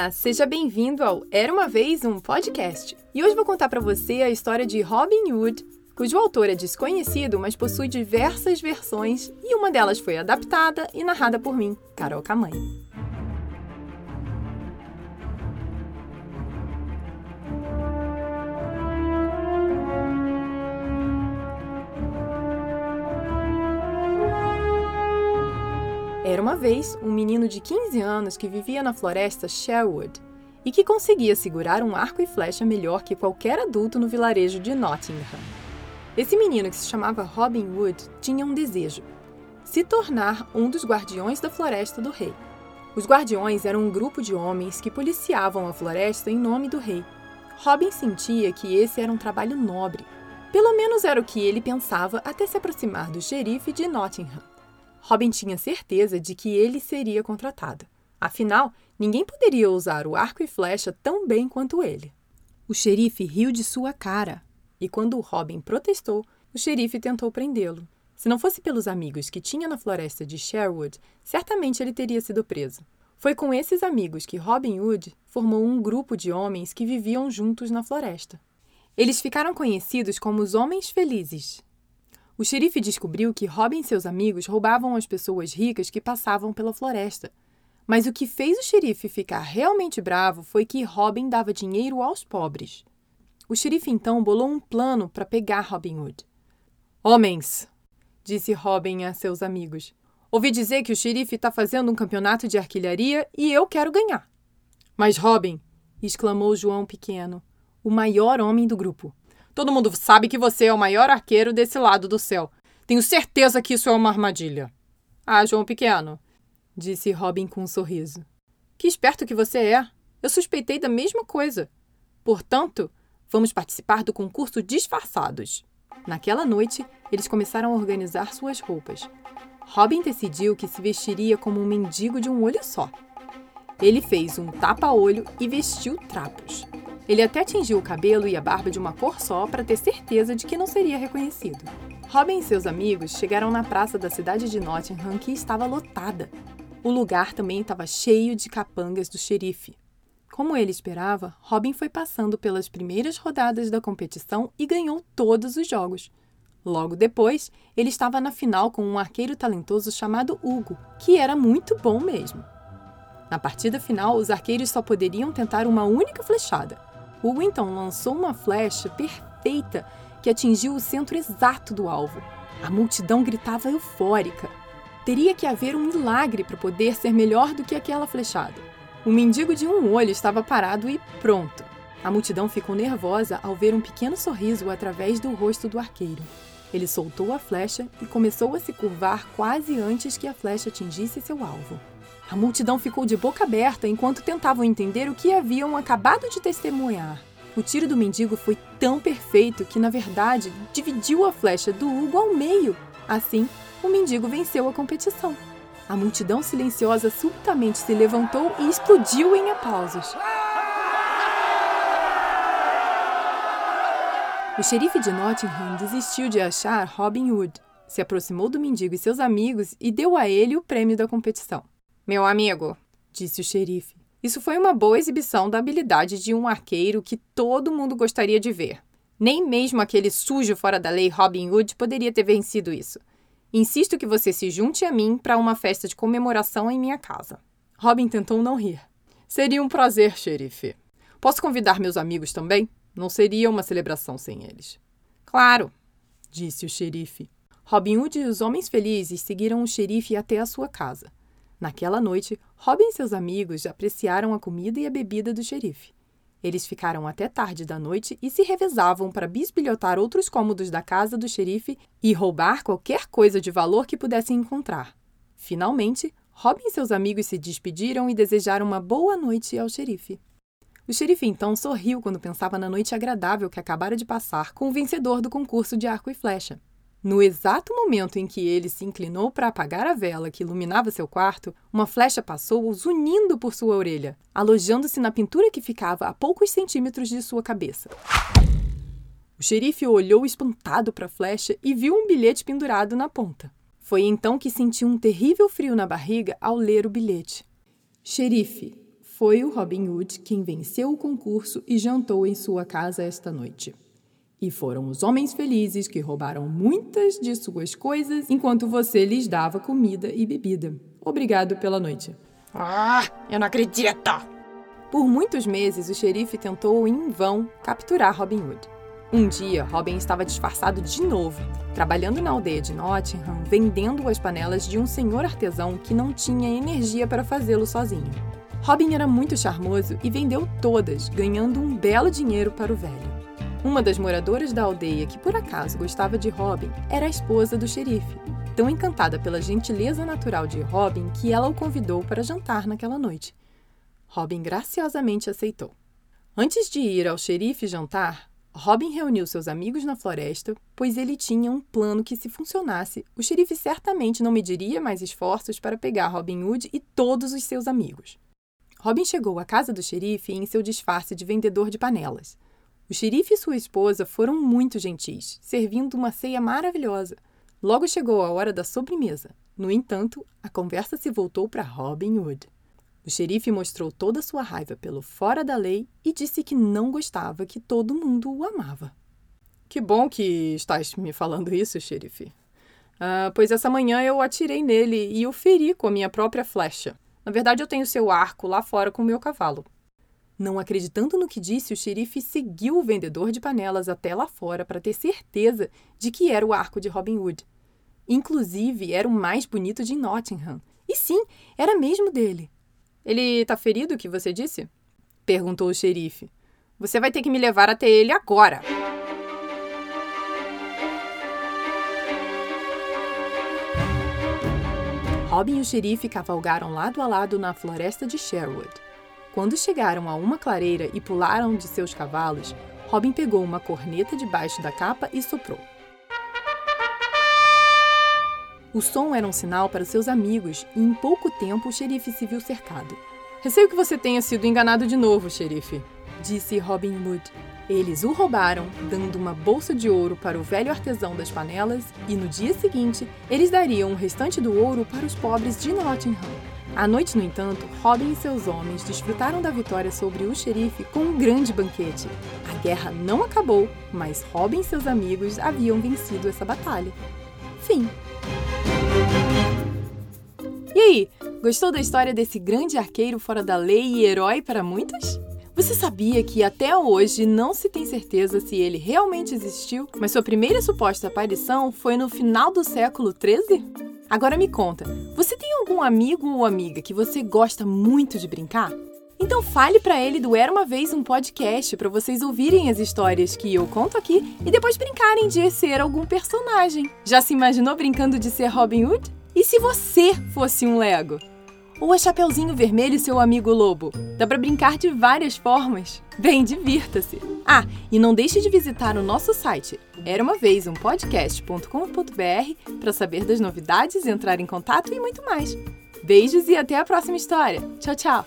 Olá, seja bem-vindo ao Era uma vez um podcast. E hoje vou contar para você a história de Robin Hood, cujo autor é desconhecido, mas possui diversas versões e uma delas foi adaptada e narrada por mim, Carol Camanho. Era uma vez um menino de 15 anos que vivia na floresta Sherwood e que conseguia segurar um arco e flecha melhor que qualquer adulto no vilarejo de Nottingham. Esse menino, que se chamava Robin Hood, tinha um desejo: se tornar um dos guardiões da floresta do rei. Os guardiões eram um grupo de homens que policiavam a floresta em nome do rei. Robin sentia que esse era um trabalho nobre. Pelo menos era o que ele pensava até se aproximar do xerife de Nottingham. Robin tinha certeza de que ele seria contratado. Afinal, ninguém poderia usar o arco e flecha tão bem quanto ele. O xerife riu de sua cara, e quando Robin protestou, o xerife tentou prendê-lo. Se não fosse pelos amigos que tinha na floresta de Sherwood, certamente ele teria sido preso. Foi com esses amigos que Robin Hood formou um grupo de homens que viviam juntos na floresta. Eles ficaram conhecidos como os Homens Felizes, o xerife descobriu que Robin e seus amigos roubavam as pessoas ricas que passavam pela floresta. Mas o que fez o xerife ficar realmente bravo foi que Robin dava dinheiro aos pobres. O xerife então bolou um plano para pegar Robin Hood. Homens, disse Robin a seus amigos, ouvi dizer que o xerife está fazendo um campeonato de arquilharia e eu quero ganhar. Mas Robin, exclamou João Pequeno, o maior homem do grupo, Todo mundo sabe que você é o maior arqueiro desse lado do céu. Tenho certeza que isso é uma armadilha. Ah, João Pequeno, disse Robin com um sorriso. Que esperto que você é. Eu suspeitei da mesma coisa. Portanto, vamos participar do concurso disfarçados. Naquela noite, eles começaram a organizar suas roupas. Robin decidiu que se vestiria como um mendigo de um olho só. Ele fez um tapa-olho e vestiu trapos. Ele até tingiu o cabelo e a barba de uma cor só para ter certeza de que não seria reconhecido. Robin e seus amigos chegaram na praça da cidade de Nottingham, que estava lotada. O lugar também estava cheio de capangas do xerife. Como ele esperava, Robin foi passando pelas primeiras rodadas da competição e ganhou todos os jogos. Logo depois, ele estava na final com um arqueiro talentoso chamado Hugo, que era muito bom mesmo. Na partida final, os arqueiros só poderiam tentar uma única flechada. Hugo então lançou uma flecha perfeita que atingiu o centro exato do alvo. A multidão gritava eufórica. Teria que haver um milagre para poder ser melhor do que aquela flechada. O mendigo de um olho estava parado e pronto. A multidão ficou nervosa ao ver um pequeno sorriso através do rosto do arqueiro. Ele soltou a flecha e começou a se curvar quase antes que a flecha atingisse seu alvo. A multidão ficou de boca aberta enquanto tentavam entender o que haviam acabado de testemunhar. O tiro do mendigo foi tão perfeito que, na verdade, dividiu a flecha do Hugo ao meio. Assim, o mendigo venceu a competição. A multidão silenciosa subitamente se levantou e explodiu em aplausos. O xerife de Nottingham desistiu de achar Robin Hood, se aproximou do mendigo e seus amigos e deu a ele o prêmio da competição. Meu amigo, disse o xerife, isso foi uma boa exibição da habilidade de um arqueiro que todo mundo gostaria de ver. Nem mesmo aquele sujo fora da lei Robin Hood poderia ter vencido isso. Insisto que você se junte a mim para uma festa de comemoração em minha casa. Robin tentou não rir. Seria um prazer, xerife. Posso convidar meus amigos também? Não seria uma celebração sem eles. Claro, disse o xerife. Robin Hood e os homens felizes seguiram o xerife até a sua casa. Naquela noite, Robin e seus amigos apreciaram a comida e a bebida do xerife. Eles ficaram até tarde da noite e se revezavam para bisbilhotar outros cômodos da casa do xerife e roubar qualquer coisa de valor que pudessem encontrar. Finalmente, Robin e seus amigos se despediram e desejaram uma boa noite ao xerife. O xerife então sorriu quando pensava na noite agradável que acabara de passar com o vencedor do concurso de arco e flecha. No exato momento em que ele se inclinou para apagar a vela que iluminava seu quarto, uma flecha passou zunindo por sua orelha, alojando-se na pintura que ficava a poucos centímetros de sua cabeça. O xerife olhou espantado para a flecha e viu um bilhete pendurado na ponta. Foi então que sentiu um terrível frio na barriga ao ler o bilhete. Xerife, Foi o Robin Hood quem venceu o concurso e jantou em sua casa esta noite. E foram os homens felizes que roubaram muitas de suas coisas enquanto você lhes dava comida e bebida. Obrigado pela noite. Ah, eu não acredito! Por muitos meses, o xerife tentou em vão capturar Robin Hood. Um dia, Robin estava disfarçado de novo, trabalhando na aldeia de Nottingham, vendendo as panelas de um senhor artesão que não tinha energia para fazê-lo sozinho. Robin era muito charmoso e vendeu todas, ganhando um belo dinheiro para o velho. Uma das moradoras da aldeia que por acaso gostava de Robin era a esposa do xerife, tão encantada pela gentileza natural de Robin que ela o convidou para jantar naquela noite. Robin graciosamente aceitou. Antes de ir ao xerife jantar, Robin reuniu seus amigos na floresta, pois ele tinha um plano que, se funcionasse, o xerife certamente não mediria mais esforços para pegar Robin Hood e todos os seus amigos. Robin chegou à casa do xerife em seu disfarce de vendedor de panelas. O xerife e sua esposa foram muito gentis, servindo uma ceia maravilhosa. Logo chegou a hora da sobremesa. No entanto, a conversa se voltou para Robin Hood. O xerife mostrou toda sua raiva pelo fora da lei e disse que não gostava que todo mundo o amava. Que bom que estás me falando isso, xerife. Ah, pois essa manhã eu atirei nele e o feri com a minha própria flecha. Na verdade, eu tenho seu arco lá fora com o meu cavalo. Não acreditando no que disse, o xerife seguiu o vendedor de panelas até lá fora para ter certeza de que era o arco de Robin Hood. Inclusive, era o mais bonito de Nottingham. E sim, era mesmo dele. Ele tá ferido, que você disse? Perguntou o xerife. Você vai ter que me levar até ele agora. Robin e o xerife cavalgaram lado a lado na floresta de Sherwood. Quando chegaram a uma clareira e pularam de seus cavalos, Robin pegou uma corneta debaixo da capa e soprou. O som era um sinal para seus amigos e em pouco tempo o xerife se viu cercado. Receio que você tenha sido enganado de novo, xerife, disse Robin Hood. Eles o roubaram, dando uma bolsa de ouro para o velho artesão das panelas, e no dia seguinte eles dariam o restante do ouro para os pobres de Nottingham. À noite, no entanto, Robin e seus homens desfrutaram da vitória sobre o xerife com um grande banquete. A guerra não acabou, mas Robin e seus amigos haviam vencido essa batalha. Fim. E aí, gostou da história desse grande arqueiro fora da lei e herói para muitos? Você sabia que até hoje não se tem certeza se ele realmente existiu, mas sua primeira suposta aparição foi no final do século XIII? Agora me conta, você tem algum amigo ou amiga que você gosta muito de brincar? Então fale para ele do Era uma vez um podcast para vocês ouvirem as histórias que eu conto aqui e depois brincarem de ser algum personagem. Já se imaginou brincando de ser Robin Hood? E se você fosse um Lego? Ou a Chapeuzinho Vermelho e seu amigo lobo? Dá para brincar de várias formas. Bem, divirta-se. Ah, e não deixe de visitar o nosso site era uma vez um podcast.com.br para saber das novidades, entrar em contato e muito mais. Beijos e até a próxima história. Tchau, tchau.